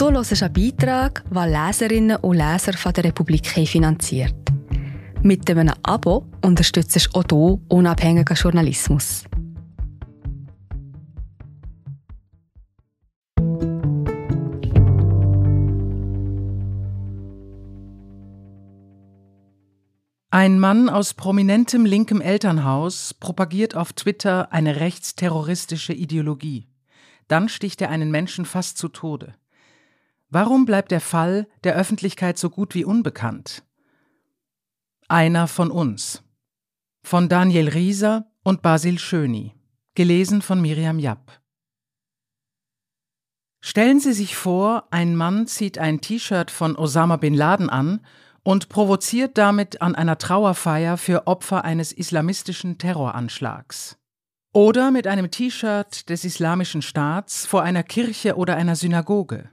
Du hörst einen Beitrag, den Leserinnen und Leser von der Republik finanziert. Mit einem Abo unterstützt du auch du unabhängigen Journalismus. Ein Mann aus prominentem linkem Elternhaus propagiert auf Twitter eine rechtsterroristische Ideologie. Dann sticht er einen Menschen fast zu Tode. Warum bleibt der Fall der Öffentlichkeit so gut wie unbekannt? Einer von uns. Von Daniel Rieser und Basil Schöni. Gelesen von Miriam Japp. Stellen Sie sich vor, ein Mann zieht ein T-Shirt von Osama bin Laden an und provoziert damit an einer Trauerfeier für Opfer eines islamistischen Terroranschlags. Oder mit einem T-Shirt des Islamischen Staats vor einer Kirche oder einer Synagoge.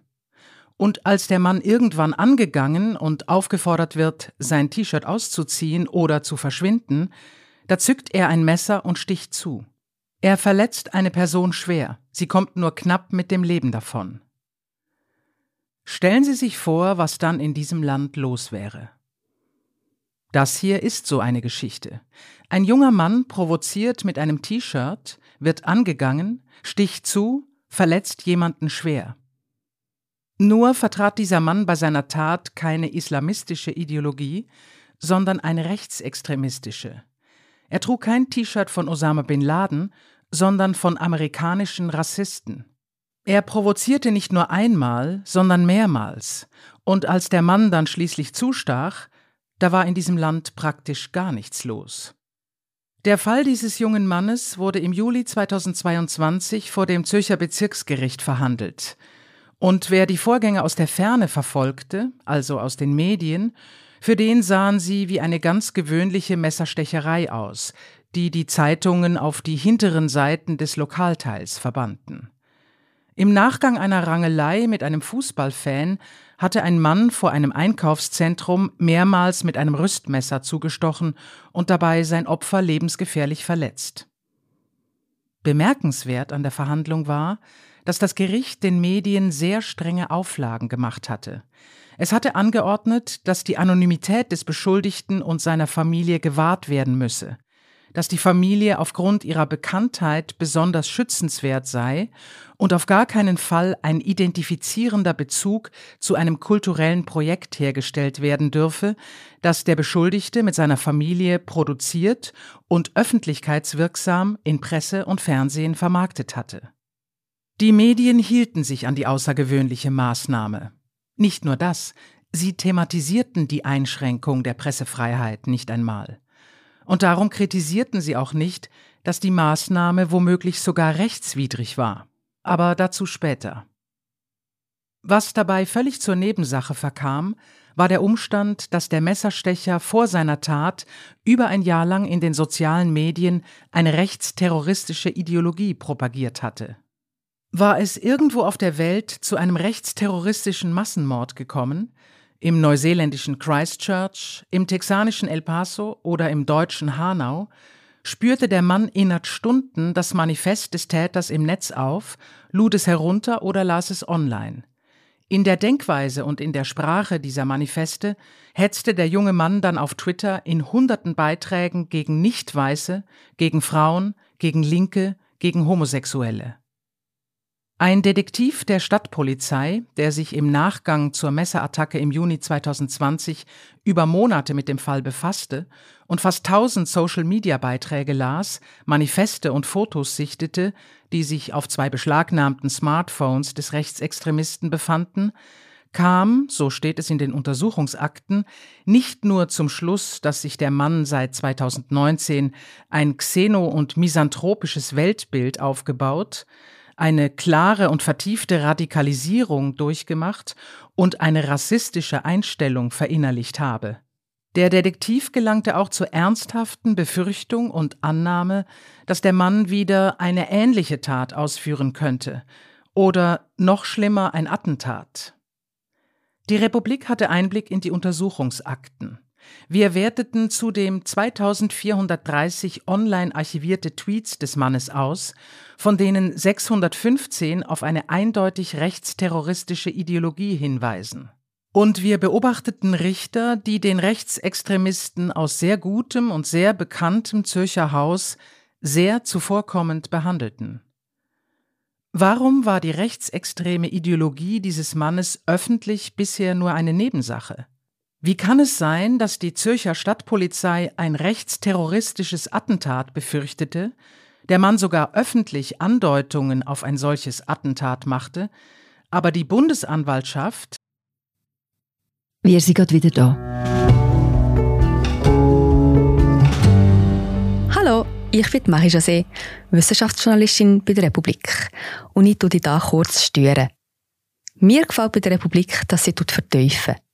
Und als der Mann irgendwann angegangen und aufgefordert wird, sein T-Shirt auszuziehen oder zu verschwinden, da zückt er ein Messer und sticht zu. Er verletzt eine Person schwer, sie kommt nur knapp mit dem Leben davon. Stellen Sie sich vor, was dann in diesem Land los wäre. Das hier ist so eine Geschichte. Ein junger Mann provoziert mit einem T-Shirt, wird angegangen, sticht zu, verletzt jemanden schwer. Nur vertrat dieser Mann bei seiner Tat keine islamistische Ideologie, sondern eine rechtsextremistische. Er trug kein T-Shirt von Osama bin Laden, sondern von amerikanischen Rassisten. Er provozierte nicht nur einmal, sondern mehrmals, und als der Mann dann schließlich zustach, da war in diesem Land praktisch gar nichts los. Der Fall dieses jungen Mannes wurde im Juli 2022 vor dem Zürcher Bezirksgericht verhandelt. Und wer die Vorgänge aus der Ferne verfolgte, also aus den Medien, für den sahen sie wie eine ganz gewöhnliche Messerstecherei aus, die die Zeitungen auf die hinteren Seiten des Lokalteils verbannten. Im Nachgang einer Rangelei mit einem Fußballfan hatte ein Mann vor einem Einkaufszentrum mehrmals mit einem Rüstmesser zugestochen und dabei sein Opfer lebensgefährlich verletzt. Bemerkenswert an der Verhandlung war, dass das Gericht den Medien sehr strenge Auflagen gemacht hatte. Es hatte angeordnet, dass die Anonymität des Beschuldigten und seiner Familie gewahrt werden müsse dass die Familie aufgrund ihrer Bekanntheit besonders schützenswert sei und auf gar keinen Fall ein identifizierender Bezug zu einem kulturellen Projekt hergestellt werden dürfe, das der Beschuldigte mit seiner Familie produziert und öffentlichkeitswirksam in Presse und Fernsehen vermarktet hatte. Die Medien hielten sich an die außergewöhnliche Maßnahme. Nicht nur das, sie thematisierten die Einschränkung der Pressefreiheit nicht einmal. Und darum kritisierten sie auch nicht, dass die Maßnahme womöglich sogar rechtswidrig war. Aber dazu später. Was dabei völlig zur Nebensache verkam, war der Umstand, dass der Messerstecher vor seiner Tat über ein Jahr lang in den sozialen Medien eine rechtsterroristische Ideologie propagiert hatte. War es irgendwo auf der Welt zu einem rechtsterroristischen Massenmord gekommen, im neuseeländischen Christchurch, im texanischen El Paso oder im deutschen Hanau spürte der Mann innerhalb Stunden das Manifest des Täters im Netz auf, lud es herunter oder las es online. In der Denkweise und in der Sprache dieser Manifeste hetzte der junge Mann dann auf Twitter in hunderten Beiträgen gegen Nicht-Weiße, gegen Frauen, gegen Linke, gegen Homosexuelle. Ein Detektiv der Stadtpolizei, der sich im Nachgang zur Messerattacke im Juni 2020 über Monate mit dem Fall befasste und fast tausend Social-Media-Beiträge las, Manifeste und Fotos sichtete, die sich auf zwei beschlagnahmten Smartphones des Rechtsextremisten befanden, kam, so steht es in den Untersuchungsakten, nicht nur zum Schluss, dass sich der Mann seit 2019 ein xeno- und misanthropisches Weltbild aufgebaut, eine klare und vertiefte Radikalisierung durchgemacht und eine rassistische Einstellung verinnerlicht habe. Der Detektiv gelangte auch zur ernsthaften Befürchtung und Annahme, dass der Mann wieder eine ähnliche Tat ausführen könnte oder noch schlimmer ein Attentat. Die Republik hatte Einblick in die Untersuchungsakten. Wir werteten zudem 2430 online archivierte Tweets des Mannes aus, von denen 615 auf eine eindeutig rechtsterroristische Ideologie hinweisen. Und wir beobachteten Richter, die den Rechtsextremisten aus sehr gutem und sehr bekanntem Zürcher Haus sehr zuvorkommend behandelten. Warum war die rechtsextreme Ideologie dieses Mannes öffentlich bisher nur eine Nebensache? Wie kann es sein, dass die Zürcher Stadtpolizei ein rechtsterroristisches Attentat befürchtete, der Mann sogar öffentlich Andeutungen auf ein solches Attentat machte, aber die Bundesanwaltschaft Wir sind gerade wieder da. Hallo, ich bin Marie José, Wissenschaftsjournalistin bei der Republik und ich tue dich hier kurz stören. Mir gefällt bei der Republik, dass sie vertiefen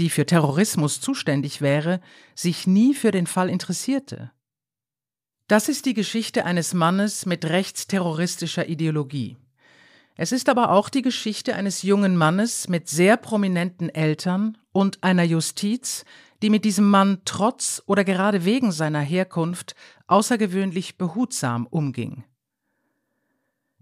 Die für Terrorismus zuständig wäre, sich nie für den Fall interessierte. Das ist die Geschichte eines Mannes mit rechtsterroristischer Ideologie. Es ist aber auch die Geschichte eines jungen Mannes mit sehr prominenten Eltern und einer Justiz, die mit diesem Mann trotz oder gerade wegen seiner Herkunft außergewöhnlich behutsam umging.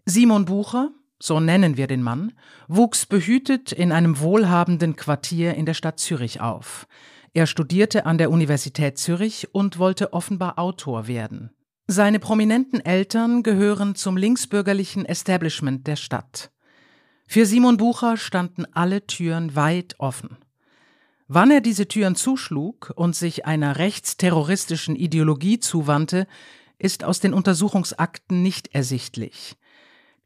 Simon Bucher, so nennen wir den Mann, wuchs behütet in einem wohlhabenden Quartier in der Stadt Zürich auf. Er studierte an der Universität Zürich und wollte offenbar Autor werden. Seine prominenten Eltern gehören zum linksbürgerlichen Establishment der Stadt. Für Simon Bucher standen alle Türen weit offen. Wann er diese Türen zuschlug und sich einer rechtsterroristischen Ideologie zuwandte, ist aus den Untersuchungsakten nicht ersichtlich.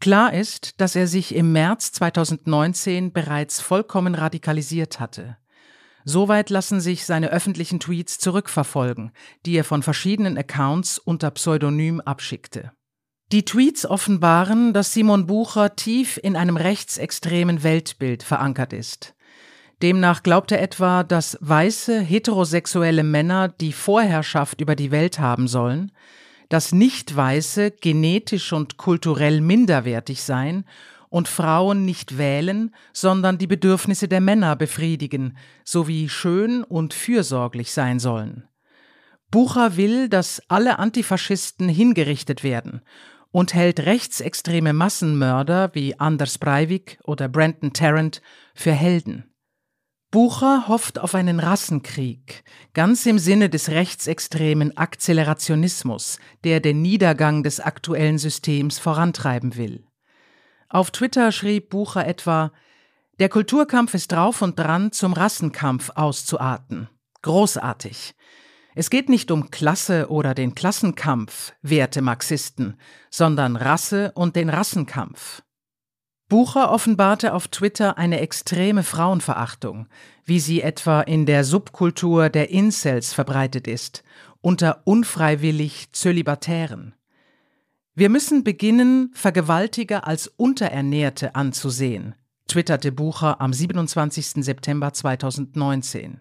Klar ist, dass er sich im März 2019 bereits vollkommen radikalisiert hatte. Soweit lassen sich seine öffentlichen Tweets zurückverfolgen, die er von verschiedenen Accounts unter Pseudonym abschickte. Die Tweets offenbaren, dass Simon Bucher tief in einem rechtsextremen Weltbild verankert ist. Demnach glaubt er etwa, dass weiße, heterosexuelle Männer die Vorherrschaft über die Welt haben sollen, dass Nicht-Weiße genetisch und kulturell minderwertig seien und Frauen nicht wählen, sondern die Bedürfnisse der Männer befriedigen, sowie schön und fürsorglich sein sollen. Bucher will, dass alle Antifaschisten hingerichtet werden und hält rechtsextreme Massenmörder wie Anders Breivik oder Brandon Tarrant für Helden. Bucher hofft auf einen Rassenkrieg, ganz im Sinne des rechtsextremen Akzelerationismus, der den Niedergang des aktuellen Systems vorantreiben will. Auf Twitter schrieb Bucher etwa Der Kulturkampf ist drauf und dran, zum Rassenkampf auszuarten. Großartig. Es geht nicht um Klasse oder den Klassenkampf, werte Marxisten, sondern Rasse und den Rassenkampf. Bucher offenbarte auf Twitter eine extreme Frauenverachtung, wie sie etwa in der Subkultur der Incels verbreitet ist, unter unfreiwillig Zölibatären. Wir müssen beginnen, Vergewaltiger als Unterernährte anzusehen, twitterte Bucher am 27. September 2019.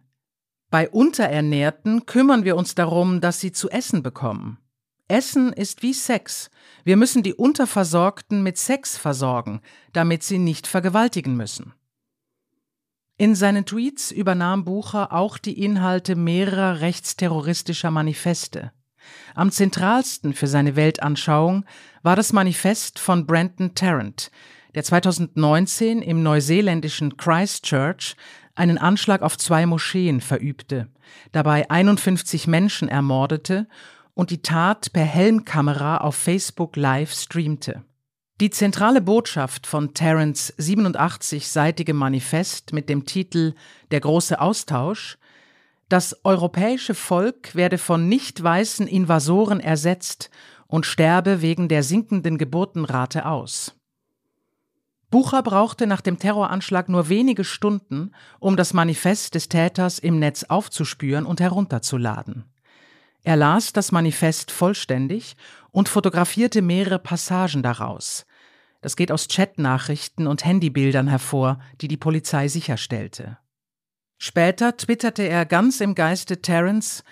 Bei Unterernährten kümmern wir uns darum, dass sie zu essen bekommen. Essen ist wie Sex. Wir müssen die Unterversorgten mit Sex versorgen, damit sie nicht vergewaltigen müssen. In seinen Tweets übernahm Bucher auch die Inhalte mehrerer rechtsterroristischer Manifeste. Am zentralsten für seine Weltanschauung war das Manifest von Brandon Tarrant, der 2019 im neuseeländischen Christchurch einen Anschlag auf zwei Moscheen verübte, dabei 51 Menschen ermordete und die Tat per Helmkamera auf Facebook Live streamte. Die zentrale Botschaft von Terrence 87-seitigem Manifest mit dem Titel Der große Austausch Das europäische Volk werde von nicht weißen Invasoren ersetzt und sterbe wegen der sinkenden Geburtenrate aus. Bucher brauchte nach dem Terroranschlag nur wenige Stunden, um das Manifest des Täters im Netz aufzuspüren und herunterzuladen. Er las das Manifest vollständig und fotografierte mehrere Passagen daraus. Das geht aus Chatnachrichten und Handybildern hervor, die die Polizei sicherstellte. Später twitterte er ganz im Geiste Terence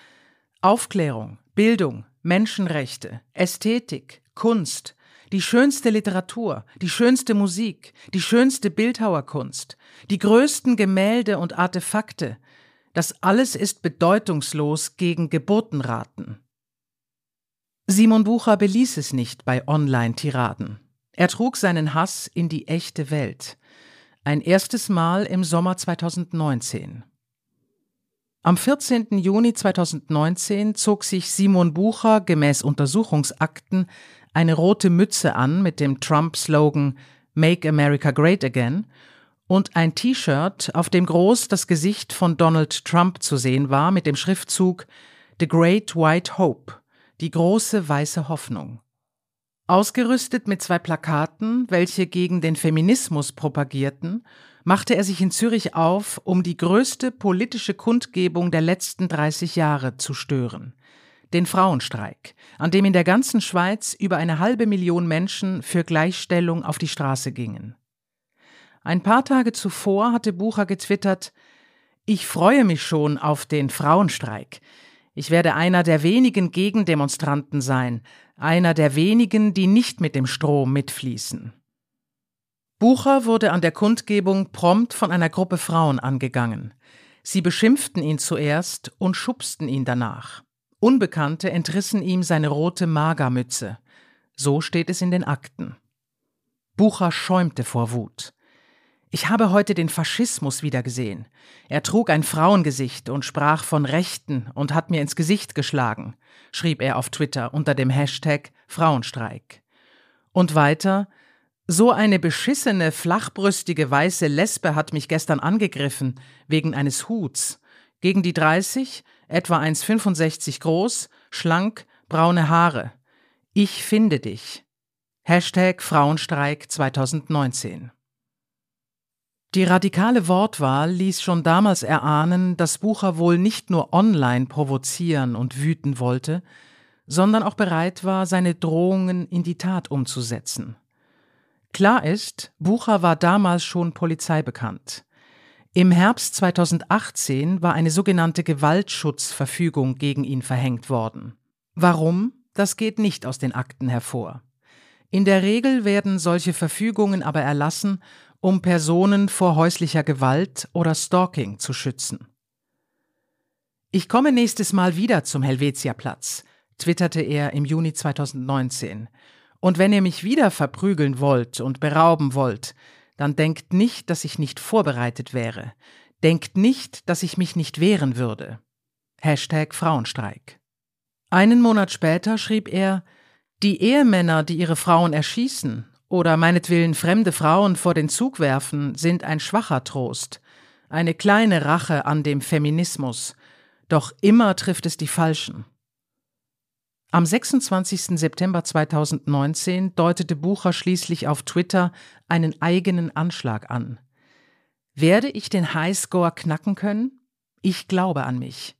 Aufklärung, Bildung, Menschenrechte, Ästhetik, Kunst, die schönste Literatur, die schönste Musik, die schönste Bildhauerkunst, die größten Gemälde und Artefakte, das alles ist bedeutungslos gegen Geburtenraten. Simon Bucher beließ es nicht bei Online-Tiraden. Er trug seinen Hass in die echte Welt. Ein erstes Mal im Sommer 2019. Am 14. Juni 2019 zog sich Simon Bucher gemäß Untersuchungsakten eine rote Mütze an mit dem Trump-Slogan Make America Great Again und ein T-Shirt, auf dem groß das Gesicht von Donald Trump zu sehen war mit dem Schriftzug The Great White Hope, die große weiße Hoffnung. Ausgerüstet mit zwei Plakaten, welche gegen den Feminismus propagierten, machte er sich in Zürich auf, um die größte politische Kundgebung der letzten 30 Jahre zu stören den Frauenstreik, an dem in der ganzen Schweiz über eine halbe Million Menschen für Gleichstellung auf die Straße gingen. Ein paar Tage zuvor hatte Bucher getwittert Ich freue mich schon auf den Frauenstreik. Ich werde einer der wenigen Gegendemonstranten sein, einer der wenigen, die nicht mit dem Strom mitfließen. Bucher wurde an der Kundgebung prompt von einer Gruppe Frauen angegangen. Sie beschimpften ihn zuerst und schubsten ihn danach. Unbekannte entrissen ihm seine rote Magermütze. So steht es in den Akten. Bucher schäumte vor Wut. Ich habe heute den Faschismus wiedergesehen. Er trug ein Frauengesicht und sprach von Rechten und hat mir ins Gesicht geschlagen, schrieb er auf Twitter unter dem Hashtag Frauenstreik. Und weiter, so eine beschissene, flachbrüstige weiße Lesbe hat mich gestern angegriffen, wegen eines Huts. Gegen die 30 etwa 1,65 groß, schlank, braune Haare. Ich finde dich. Hashtag Frauenstreik 2019. Die radikale Wortwahl ließ schon damals erahnen, dass Bucher wohl nicht nur online provozieren und wüten wollte, sondern auch bereit war, seine Drohungen in die Tat umzusetzen. Klar ist, Bucher war damals schon polizeibekannt. Im Herbst 2018 war eine sogenannte Gewaltschutzverfügung gegen ihn verhängt worden. Warum? Das geht nicht aus den Akten hervor. In der Regel werden solche Verfügungen aber erlassen, um Personen vor häuslicher Gewalt oder Stalking zu schützen. Ich komme nächstes Mal wieder zum Helvetiaplatz, twitterte er im Juni 2019. Und wenn ihr mich wieder verprügeln wollt und berauben wollt, dann denkt nicht, dass ich nicht vorbereitet wäre. Denkt nicht, dass ich mich nicht wehren würde. Hashtag Frauenstreik. Einen Monat später schrieb er, die Ehemänner, die ihre Frauen erschießen oder meinetwillen fremde Frauen vor den Zug werfen, sind ein schwacher Trost, eine kleine Rache an dem Feminismus, doch immer trifft es die Falschen. Am 26. September 2019 deutete Bucher schließlich auf Twitter einen eigenen Anschlag an. Werde ich den Highscore knacken können? Ich glaube an mich.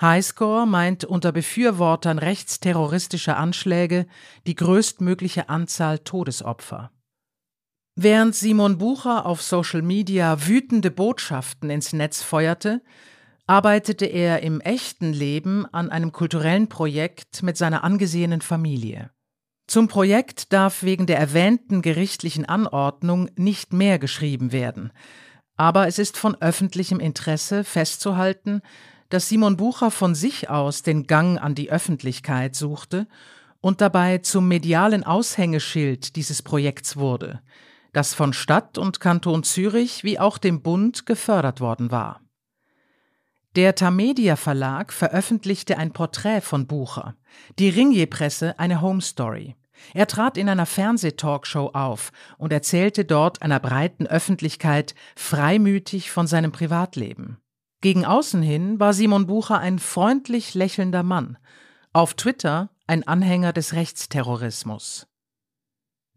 Highscore meint unter Befürwortern rechtsterroristischer Anschläge die größtmögliche Anzahl Todesopfer. Während Simon Bucher auf Social Media wütende Botschaften ins Netz feuerte, arbeitete er im echten Leben an einem kulturellen Projekt mit seiner angesehenen Familie. Zum Projekt darf wegen der erwähnten gerichtlichen Anordnung nicht mehr geschrieben werden, aber es ist von öffentlichem Interesse festzuhalten, dass Simon Bucher von sich aus den Gang an die Öffentlichkeit suchte und dabei zum medialen Aushängeschild dieses Projekts wurde, das von Stadt und Kanton Zürich wie auch dem Bund gefördert worden war. Der Tamedia Verlag veröffentlichte ein Porträt von Bucher, die Ringier-Presse eine Home Story. Er trat in einer Fernsehtalkshow auf und erzählte dort einer breiten Öffentlichkeit freimütig von seinem Privatleben. Gegen außen hin war Simon Bucher ein freundlich lächelnder Mann, auf Twitter ein Anhänger des Rechtsterrorismus.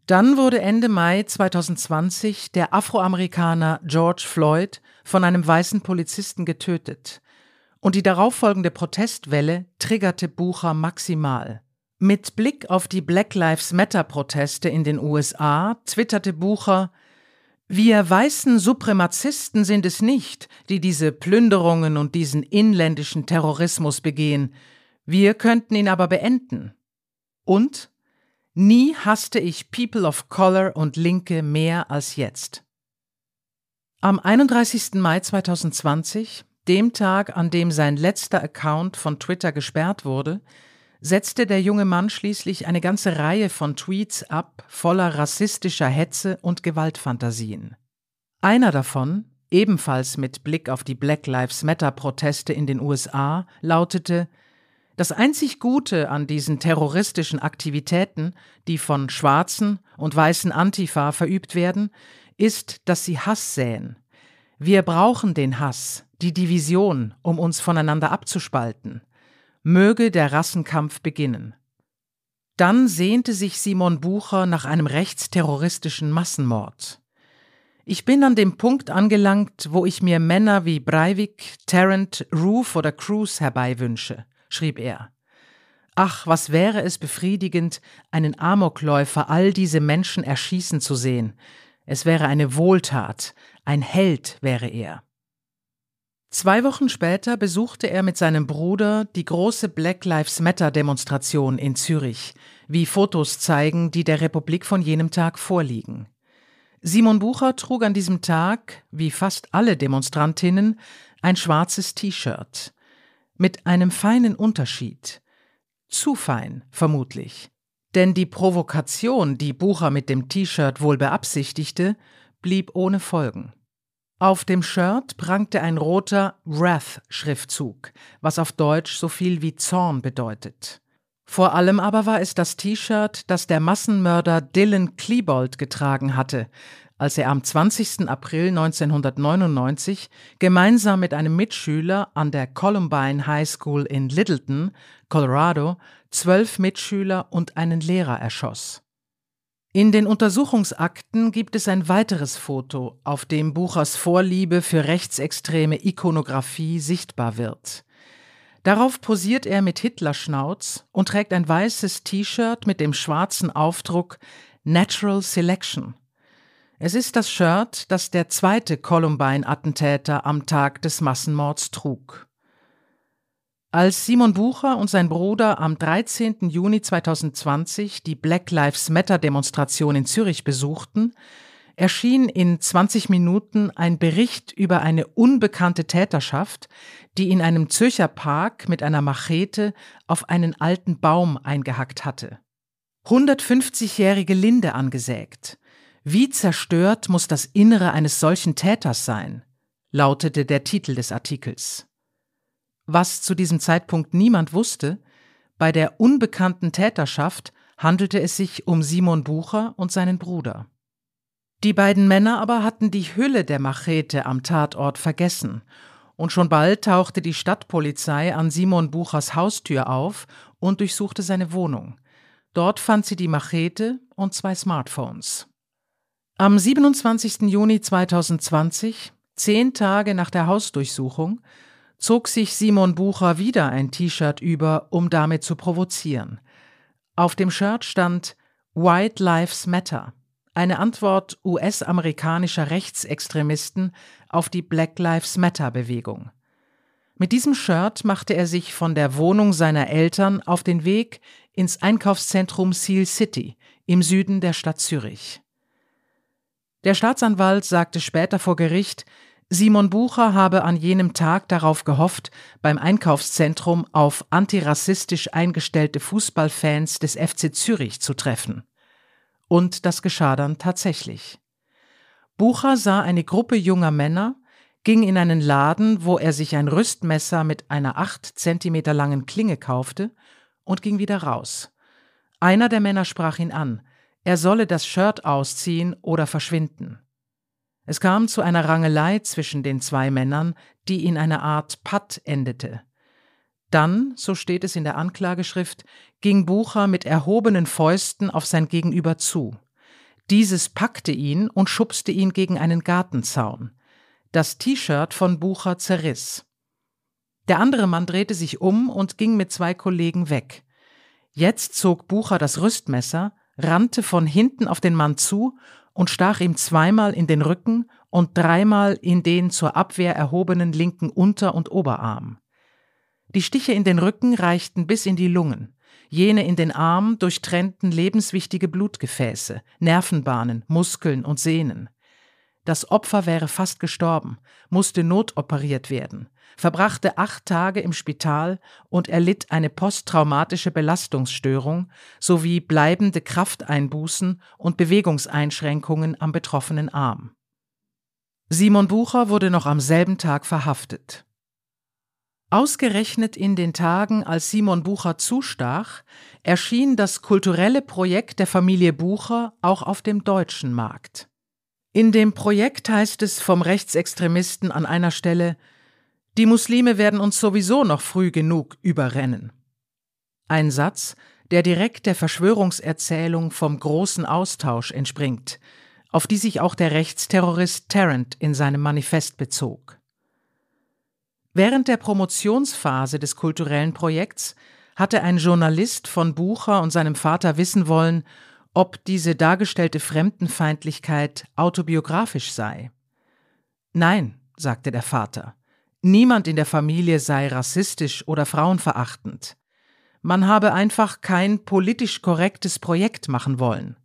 Dann wurde Ende Mai 2020 der Afroamerikaner George Floyd von einem weißen Polizisten getötet. Und die darauffolgende Protestwelle triggerte Bucher maximal. Mit Blick auf die Black Lives Matter Proteste in den USA twitterte Bucher, wir weißen Supremazisten sind es nicht, die diese Plünderungen und diesen inländischen Terrorismus begehen. Wir könnten ihn aber beenden. Und nie hasste ich People of Color und Linke mehr als jetzt. Am 31. Mai 2020, dem Tag, an dem sein letzter Account von Twitter gesperrt wurde, setzte der junge Mann schließlich eine ganze Reihe von Tweets ab, voller rassistischer Hetze und Gewaltfantasien. Einer davon, ebenfalls mit Blick auf die Black Lives Matter Proteste in den USA, lautete Das einzig Gute an diesen terroristischen Aktivitäten, die von schwarzen und weißen Antifa verübt werden, ist, dass sie Hass säen. Wir brauchen den Hass, die Division, um uns voneinander abzuspalten möge der Rassenkampf beginnen. Dann sehnte sich Simon Bucher nach einem rechtsterroristischen Massenmord. Ich bin an dem Punkt angelangt, wo ich mir Männer wie Breivik, Tarrant, Roof oder Cruz herbeiwünsche, schrieb er. Ach, was wäre es befriedigend, einen Amokläufer all diese Menschen erschießen zu sehen. Es wäre eine Wohltat, ein Held wäre er. Zwei Wochen später besuchte er mit seinem Bruder die große Black Lives Matter Demonstration in Zürich, wie Fotos zeigen, die der Republik von jenem Tag vorliegen. Simon Bucher trug an diesem Tag, wie fast alle Demonstrantinnen, ein schwarzes T-Shirt. Mit einem feinen Unterschied. Zu fein, vermutlich. Denn die Provokation, die Bucher mit dem T-Shirt wohl beabsichtigte, blieb ohne Folgen. Auf dem Shirt prangte ein roter Wrath-Schriftzug, was auf Deutsch so viel wie Zorn bedeutet. Vor allem aber war es das T-Shirt, das der Massenmörder Dylan Klebold getragen hatte, als er am 20. April 1999 gemeinsam mit einem Mitschüler an der Columbine High School in Littleton, Colorado, zwölf Mitschüler und einen Lehrer erschoss. In den Untersuchungsakten gibt es ein weiteres Foto, auf dem Buchers Vorliebe für rechtsextreme Ikonographie sichtbar wird. Darauf posiert er mit Hitlerschnauz und trägt ein weißes T-Shirt mit dem schwarzen Aufdruck Natural Selection. Es ist das Shirt, das der zweite Columbine-Attentäter am Tag des Massenmords trug. Als Simon Bucher und sein Bruder am 13. Juni 2020 die Black Lives Matter Demonstration in Zürich besuchten, erschien in 20 Minuten ein Bericht über eine unbekannte Täterschaft, die in einem Zürcher Park mit einer Machete auf einen alten Baum eingehackt hatte. 150-jährige Linde angesägt. Wie zerstört muss das Innere eines solchen Täters sein? lautete der Titel des Artikels. Was zu diesem Zeitpunkt niemand wusste, bei der unbekannten Täterschaft handelte es sich um Simon Bucher und seinen Bruder. Die beiden Männer aber hatten die Hülle der Machete am Tatort vergessen, und schon bald tauchte die Stadtpolizei an Simon Buchers Haustür auf und durchsuchte seine Wohnung. Dort fand sie die Machete und zwei Smartphones. Am 27. Juni 2020, zehn Tage nach der Hausdurchsuchung, zog sich Simon Bucher wieder ein T-Shirt über, um damit zu provozieren. Auf dem Shirt stand White Lives Matter, eine Antwort US-amerikanischer Rechtsextremisten auf die Black Lives Matter Bewegung. Mit diesem Shirt machte er sich von der Wohnung seiner Eltern auf den Weg ins Einkaufszentrum Seal City im Süden der Stadt Zürich. Der Staatsanwalt sagte später vor Gericht, Simon Bucher habe an jenem Tag darauf gehofft, beim Einkaufszentrum auf antirassistisch eingestellte Fußballfans des FC Zürich zu treffen. Und das geschah dann tatsächlich. Bucher sah eine Gruppe junger Männer, ging in einen Laden, wo er sich ein Rüstmesser mit einer acht Zentimeter langen Klinge kaufte, und ging wieder raus. Einer der Männer sprach ihn an, er solle das Shirt ausziehen oder verschwinden. Es kam zu einer Rangelei zwischen den zwei Männern, die in einer Art Patt endete. Dann, so steht es in der Anklageschrift, ging Bucher mit erhobenen Fäusten auf sein Gegenüber zu. Dieses packte ihn und schubste ihn gegen einen Gartenzaun. Das T-Shirt von Bucher zerriss. Der andere Mann drehte sich um und ging mit zwei Kollegen weg. Jetzt zog Bucher das Rüstmesser, rannte von hinten auf den Mann zu und stach ihm zweimal in den Rücken und dreimal in den zur Abwehr erhobenen linken Unter- und Oberarm. Die Stiche in den Rücken reichten bis in die Lungen, jene in den Arm durchtrennten lebenswichtige Blutgefäße, Nervenbahnen, Muskeln und Sehnen. Das Opfer wäre fast gestorben, musste notoperiert werden, verbrachte acht Tage im Spital und erlitt eine posttraumatische Belastungsstörung sowie bleibende Krafteinbußen und Bewegungseinschränkungen am betroffenen Arm. Simon Bucher wurde noch am selben Tag verhaftet. Ausgerechnet in den Tagen, als Simon Bucher zustach, erschien das kulturelle Projekt der Familie Bucher auch auf dem deutschen Markt. In dem Projekt heißt es vom Rechtsextremisten an einer Stelle, die Muslime werden uns sowieso noch früh genug überrennen. Ein Satz, der direkt der Verschwörungserzählung vom großen Austausch entspringt, auf die sich auch der Rechtsterrorist Tarrant in seinem Manifest bezog. Während der Promotionsphase des kulturellen Projekts hatte ein Journalist von Bucher und seinem Vater wissen wollen, ob diese dargestellte Fremdenfeindlichkeit autobiografisch sei. Nein, sagte der Vater, Niemand in der Familie sei rassistisch oder frauenverachtend. Man habe einfach kein politisch korrektes Projekt machen wollen.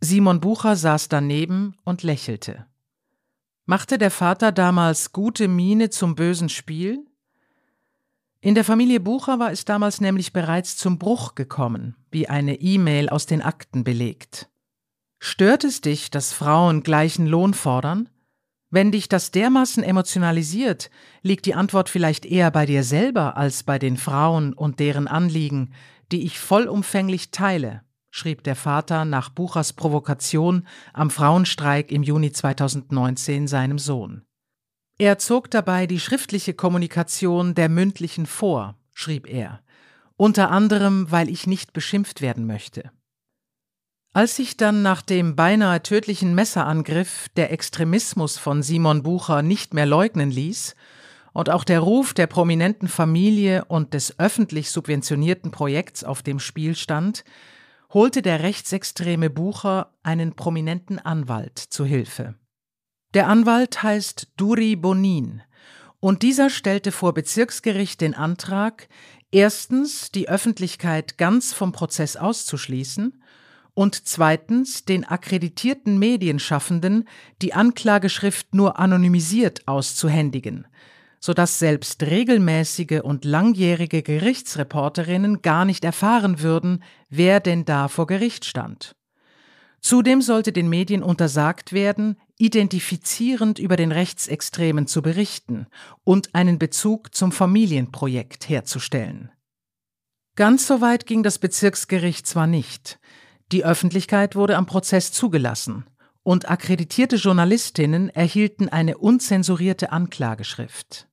Simon Bucher saß daneben und lächelte. Machte der Vater damals gute Miene zum bösen Spiel? In der Familie Bucher war es damals nämlich bereits zum Bruch gekommen, wie eine E-Mail aus den Akten belegt. Stört es dich, dass Frauen gleichen Lohn fordern? Wenn dich das dermaßen emotionalisiert, liegt die Antwort vielleicht eher bei dir selber als bei den Frauen und deren Anliegen, die ich vollumfänglich teile, schrieb der Vater nach Buchers Provokation am Frauenstreik im Juni 2019 seinem Sohn. Er zog dabei die schriftliche Kommunikation der mündlichen vor, schrieb er, unter anderem, weil ich nicht beschimpft werden möchte. Als sich dann nach dem beinahe tödlichen Messerangriff der Extremismus von Simon Bucher nicht mehr leugnen ließ und auch der Ruf der prominenten Familie und des öffentlich subventionierten Projekts auf dem Spiel stand, holte der rechtsextreme Bucher einen prominenten Anwalt zu Hilfe. Der Anwalt heißt Duri Bonin und dieser stellte vor Bezirksgericht den Antrag, erstens die Öffentlichkeit ganz vom Prozess auszuschließen und zweitens den akkreditierten Medienschaffenden die Anklageschrift nur anonymisiert auszuhändigen, sodass selbst regelmäßige und langjährige Gerichtsreporterinnen gar nicht erfahren würden, wer denn da vor Gericht stand. Zudem sollte den Medien untersagt werden, identifizierend über den Rechtsextremen zu berichten und einen Bezug zum Familienprojekt herzustellen. Ganz so weit ging das Bezirksgericht zwar nicht, die Öffentlichkeit wurde am Prozess zugelassen und akkreditierte Journalistinnen erhielten eine unzensurierte Anklageschrift.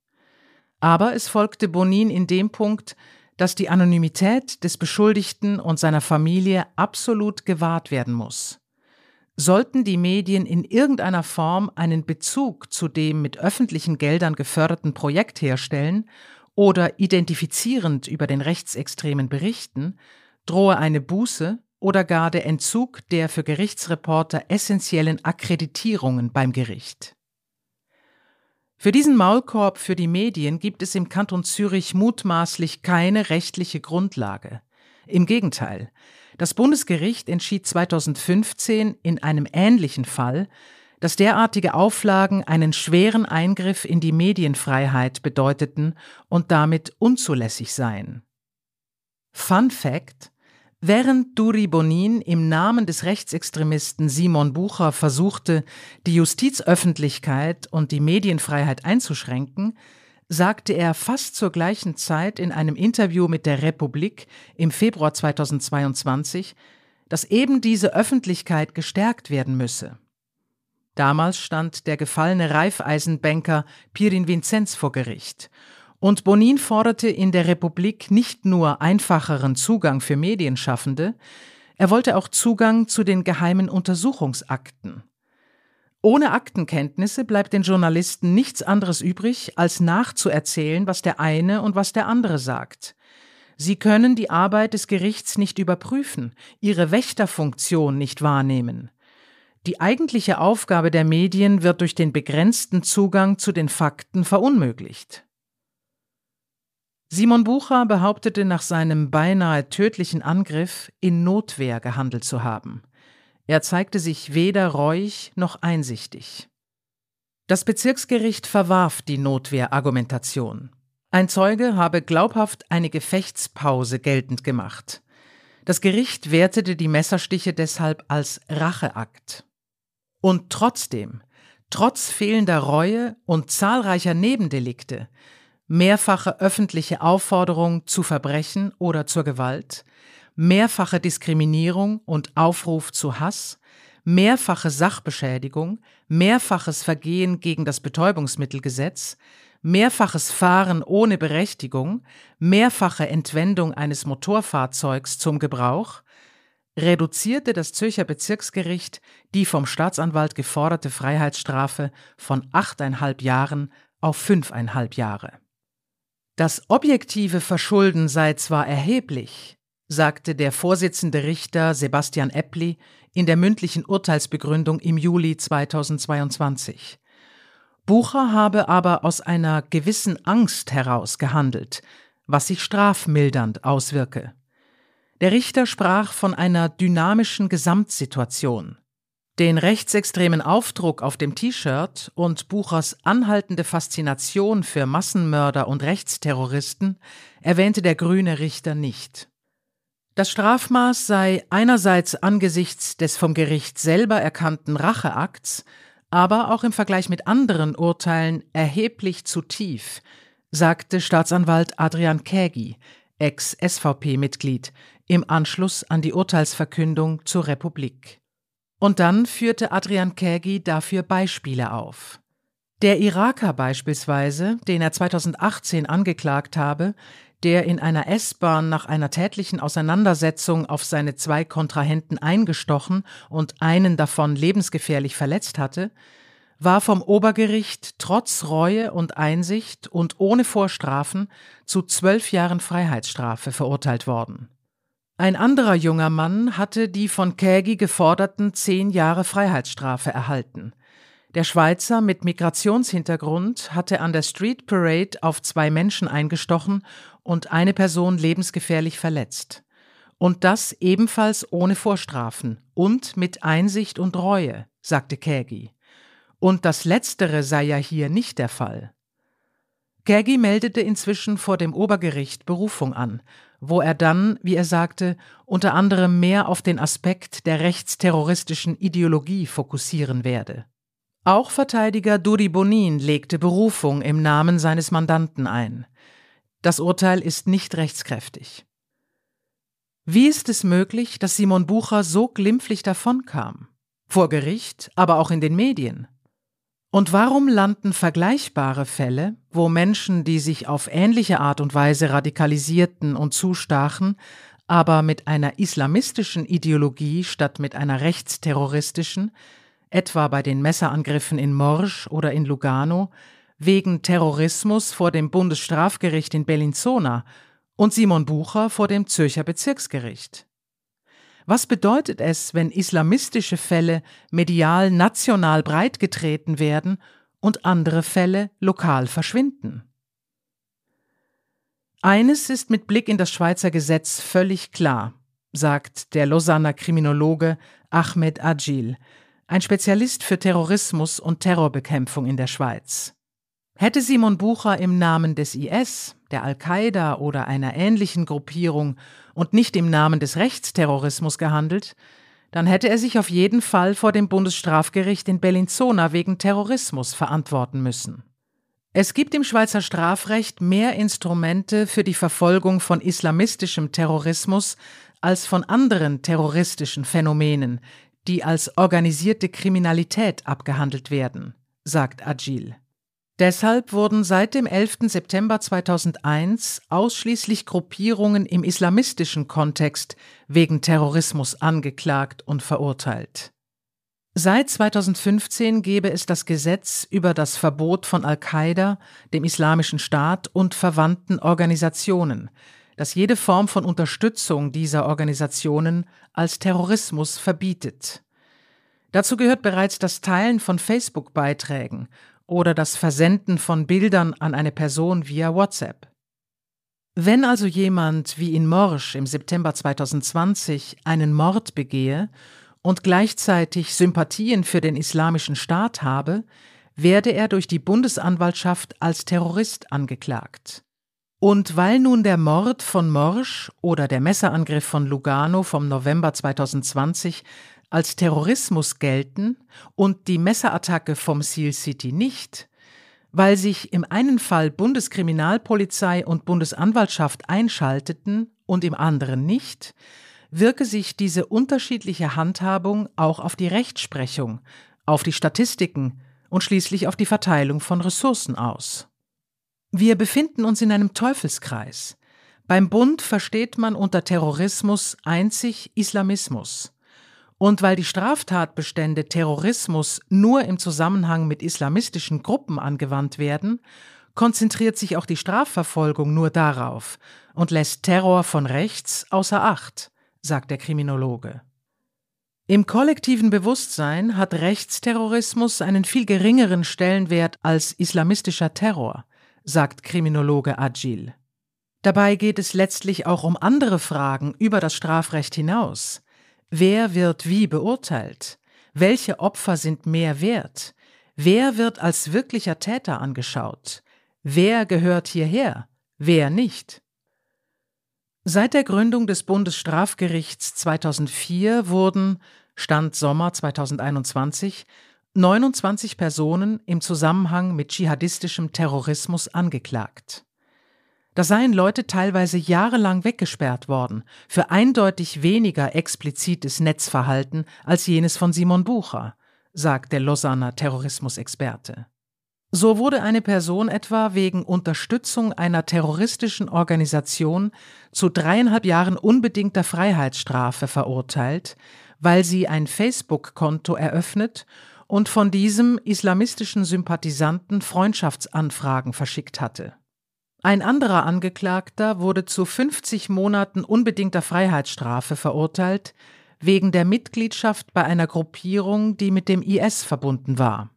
Aber es folgte Bonin in dem Punkt, dass die Anonymität des Beschuldigten und seiner Familie absolut gewahrt werden muss. Sollten die Medien in irgendeiner Form einen Bezug zu dem mit öffentlichen Geldern geförderten Projekt herstellen oder identifizierend über den Rechtsextremen berichten, drohe eine Buße oder gar der Entzug der für Gerichtsreporter essentiellen Akkreditierungen beim Gericht. Für diesen Maulkorb für die Medien gibt es im Kanton Zürich mutmaßlich keine rechtliche Grundlage. Im Gegenteil, das Bundesgericht entschied 2015 in einem ähnlichen Fall, dass derartige Auflagen einen schweren Eingriff in die Medienfreiheit bedeuteten und damit unzulässig seien. Fun Fact Während Duri Bonin im Namen des Rechtsextremisten Simon Bucher versuchte, die Justizöffentlichkeit und die Medienfreiheit einzuschränken, sagte er fast zur gleichen Zeit in einem Interview mit der Republik im Februar 2022, dass eben diese Öffentlichkeit gestärkt werden müsse. Damals stand der gefallene Reifeisenbanker Pirin Vinzenz vor Gericht und Bonin forderte in der Republik nicht nur einfacheren Zugang für Medienschaffende, Er wollte auch Zugang zu den geheimen Untersuchungsakten. Ohne Aktenkenntnisse bleibt den Journalisten nichts anderes übrig, als nachzuerzählen, was der eine und was der andere sagt. Sie können die Arbeit des Gerichts nicht überprüfen, ihre Wächterfunktion nicht wahrnehmen. Die eigentliche Aufgabe der Medien wird durch den begrenzten Zugang zu den Fakten verunmöglicht. Simon Bucher behauptete nach seinem beinahe tödlichen Angriff, in Notwehr gehandelt zu haben. Er zeigte sich weder reuig noch einsichtig. Das Bezirksgericht verwarf die Notwehrargumentation. Ein Zeuge habe glaubhaft eine Gefechtspause geltend gemacht. Das Gericht wertete die Messerstiche deshalb als Racheakt. Und trotzdem, trotz fehlender Reue und zahlreicher Nebendelikte, mehrfache öffentliche Aufforderung zu Verbrechen oder zur Gewalt, mehrfache Diskriminierung und Aufruf zu Hass, mehrfache Sachbeschädigung, mehrfaches Vergehen gegen das Betäubungsmittelgesetz, mehrfaches Fahren ohne Berechtigung, mehrfache Entwendung eines Motorfahrzeugs zum Gebrauch, reduzierte das Zürcher Bezirksgericht die vom Staatsanwalt geforderte Freiheitsstrafe von achteinhalb Jahren auf fünfeinhalb Jahre. Das objektive Verschulden sei zwar erheblich, sagte der Vorsitzende Richter Sebastian Eppli in der mündlichen Urteilsbegründung im Juli 2022. Bucher habe aber aus einer gewissen Angst heraus gehandelt, was sich strafmildernd auswirke. Der Richter sprach von einer dynamischen Gesamtsituation. Den rechtsextremen Aufdruck auf dem T-Shirt und Buchers anhaltende Faszination für Massenmörder und Rechtsterroristen erwähnte der grüne Richter nicht. Das Strafmaß sei einerseits angesichts des vom Gericht selber erkannten Racheakts, aber auch im Vergleich mit anderen Urteilen erheblich zu tief, sagte Staatsanwalt Adrian Kägi, Ex-SVP-Mitglied, im Anschluss an die Urteilsverkündung zur Republik. Und dann führte Adrian Kägi dafür Beispiele auf. Der Iraker beispielsweise, den er 2018 angeklagt habe, der in einer S-Bahn nach einer tätlichen Auseinandersetzung auf seine zwei Kontrahenten eingestochen und einen davon lebensgefährlich verletzt hatte, war vom Obergericht trotz Reue und Einsicht und ohne Vorstrafen zu zwölf Jahren Freiheitsstrafe verurteilt worden. Ein anderer junger Mann hatte die von Kägi geforderten zehn Jahre Freiheitsstrafe erhalten. Der Schweizer mit Migrationshintergrund hatte an der Street Parade auf zwei Menschen eingestochen und eine Person lebensgefährlich verletzt. Und das ebenfalls ohne Vorstrafen und mit Einsicht und Reue, sagte Kägi. Und das Letztere sei ja hier nicht der Fall. Kägi meldete inzwischen vor dem Obergericht Berufung an, wo er dann, wie er sagte, unter anderem mehr auf den Aspekt der rechtsterroristischen Ideologie fokussieren werde. Auch Verteidiger Duri Bonin legte Berufung im Namen seines Mandanten ein. Das Urteil ist nicht rechtskräftig. Wie ist es möglich, dass Simon Bucher so glimpflich davonkam? Vor Gericht, aber auch in den Medien. Und warum landen vergleichbare Fälle, wo Menschen, die sich auf ähnliche Art und Weise radikalisierten und zustachen, aber mit einer islamistischen Ideologie statt mit einer rechtsterroristischen, etwa bei den Messerangriffen in Morsch oder in Lugano, wegen Terrorismus vor dem Bundesstrafgericht in Bellinzona und Simon Bucher vor dem Zürcher Bezirksgericht. Was bedeutet es, wenn islamistische Fälle medial national breitgetreten werden und andere Fälle lokal verschwinden? Eines ist mit Blick in das Schweizer Gesetz völlig klar, sagt der Lausanner Kriminologe Ahmed Agil, ein Spezialist für Terrorismus und Terrorbekämpfung in der Schweiz. Hätte Simon Bucher im Namen des IS, der Al-Qaida oder einer ähnlichen Gruppierung und nicht im Namen des Rechtsterrorismus gehandelt, dann hätte er sich auf jeden Fall vor dem Bundesstrafgericht in Bellinzona wegen Terrorismus verantworten müssen. Es gibt im Schweizer Strafrecht mehr Instrumente für die Verfolgung von islamistischem Terrorismus als von anderen terroristischen Phänomenen, die als organisierte Kriminalität abgehandelt werden, sagt Agil. Deshalb wurden seit dem 11. September 2001 ausschließlich Gruppierungen im islamistischen Kontext wegen Terrorismus angeklagt und verurteilt. Seit 2015 gebe es das Gesetz über das Verbot von Al-Qaida, dem Islamischen Staat und verwandten Organisationen, das jede Form von Unterstützung dieser Organisationen als Terrorismus verbietet. Dazu gehört bereits das Teilen von Facebook-Beiträgen oder das Versenden von Bildern an eine Person via WhatsApp. Wenn also jemand wie in Morsch im September 2020 einen Mord begehe und gleichzeitig Sympathien für den Islamischen Staat habe, werde er durch die Bundesanwaltschaft als Terrorist angeklagt. Und weil nun der Mord von Morsch oder der Messerangriff von Lugano vom November 2020 als Terrorismus gelten und die Messerattacke vom Seal City nicht, weil sich im einen Fall Bundeskriminalpolizei und Bundesanwaltschaft einschalteten und im anderen nicht, wirke sich diese unterschiedliche Handhabung auch auf die Rechtsprechung, auf die Statistiken und schließlich auf die Verteilung von Ressourcen aus. Wir befinden uns in einem Teufelskreis. Beim Bund versteht man unter Terrorismus einzig Islamismus. Und weil die Straftatbestände Terrorismus nur im Zusammenhang mit islamistischen Gruppen angewandt werden, konzentriert sich auch die Strafverfolgung nur darauf und lässt Terror von rechts außer Acht, sagt der Kriminologe. Im kollektiven Bewusstsein hat Rechtsterrorismus einen viel geringeren Stellenwert als islamistischer Terror, sagt Kriminologe Agil. Dabei geht es letztlich auch um andere Fragen über das Strafrecht hinaus. Wer wird wie beurteilt? Welche Opfer sind mehr wert? Wer wird als wirklicher Täter angeschaut? Wer gehört hierher? Wer nicht? Seit der Gründung des Bundesstrafgerichts 2004 wurden, Stand Sommer 2021, 29 Personen im Zusammenhang mit dschihadistischem Terrorismus angeklagt. Da seien Leute teilweise jahrelang weggesperrt worden für eindeutig weniger explizites Netzverhalten als jenes von Simon Bucher, sagt der Lausanner Terrorismusexperte. So wurde eine Person etwa wegen Unterstützung einer terroristischen Organisation zu dreieinhalb Jahren unbedingter Freiheitsstrafe verurteilt, weil sie ein Facebook-Konto eröffnet und von diesem islamistischen Sympathisanten Freundschaftsanfragen verschickt hatte. Ein anderer Angeklagter wurde zu 50 Monaten unbedingter Freiheitsstrafe verurteilt, wegen der Mitgliedschaft bei einer Gruppierung, die mit dem IS verbunden war.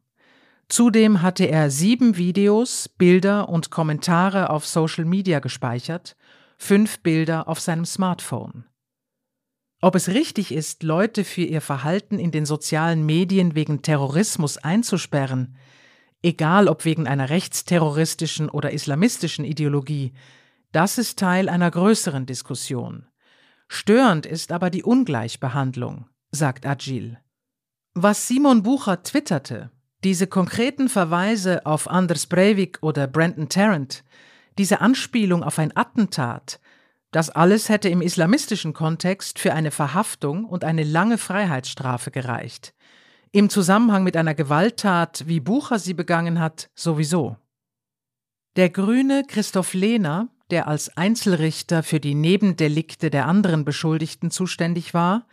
Zudem hatte er sieben Videos, Bilder und Kommentare auf Social Media gespeichert, fünf Bilder auf seinem Smartphone. Ob es richtig ist, Leute für ihr Verhalten in den sozialen Medien wegen Terrorismus einzusperren, egal ob wegen einer rechtsterroristischen oder islamistischen Ideologie, das ist Teil einer größeren Diskussion. Störend ist aber die Ungleichbehandlung, sagt Agil. Was Simon Bucher twitterte, diese konkreten Verweise auf Anders Breivik oder Brandon Tarrant, diese Anspielung auf ein Attentat, das alles hätte im islamistischen Kontext für eine Verhaftung und eine lange Freiheitsstrafe gereicht im Zusammenhang mit einer Gewalttat, wie Bucher sie begangen hat, sowieso. Der Grüne Christoph Lehner, der als Einzelrichter für die Nebendelikte der anderen Beschuldigten zuständig war,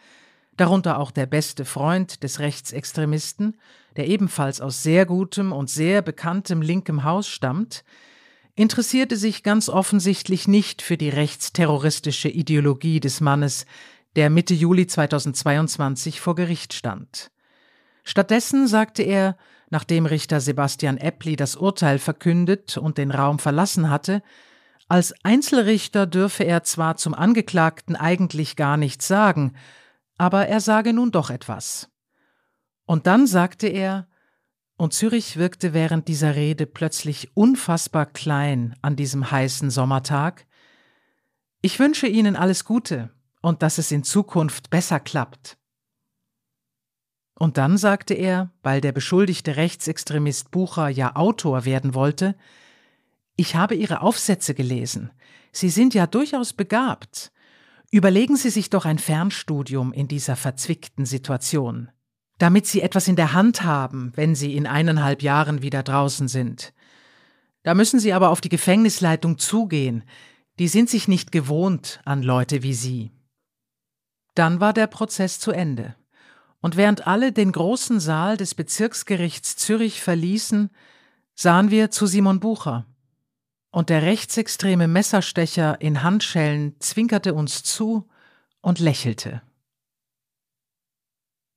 darunter auch der beste Freund des Rechtsextremisten, der ebenfalls aus sehr gutem und sehr bekanntem linkem Haus stammt, interessierte sich ganz offensichtlich nicht für die rechtsterroristische Ideologie des Mannes, der Mitte Juli 2022 vor Gericht stand. Stattdessen sagte er, nachdem Richter Sebastian Eppli das Urteil verkündet und den Raum verlassen hatte, als Einzelrichter dürfe er zwar zum Angeklagten eigentlich gar nichts sagen, aber er sage nun doch etwas. Und dann sagte er, und Zürich wirkte während dieser Rede plötzlich unfassbar klein an diesem heißen Sommertag, ich wünsche Ihnen alles Gute und dass es in Zukunft besser klappt. Und dann sagte er, weil der beschuldigte Rechtsextremist Bucher ja Autor werden wollte, ich habe Ihre Aufsätze gelesen. Sie sind ja durchaus begabt. Überlegen Sie sich doch ein Fernstudium in dieser verzwickten Situation, damit Sie etwas in der Hand haben, wenn Sie in eineinhalb Jahren wieder draußen sind. Da müssen Sie aber auf die Gefängnisleitung zugehen. Die sind sich nicht gewohnt an Leute wie Sie. Dann war der Prozess zu Ende. Und während alle den großen Saal des Bezirksgerichts Zürich verließen, sahen wir zu Simon Bucher. Und der rechtsextreme Messerstecher in Handschellen zwinkerte uns zu und lächelte.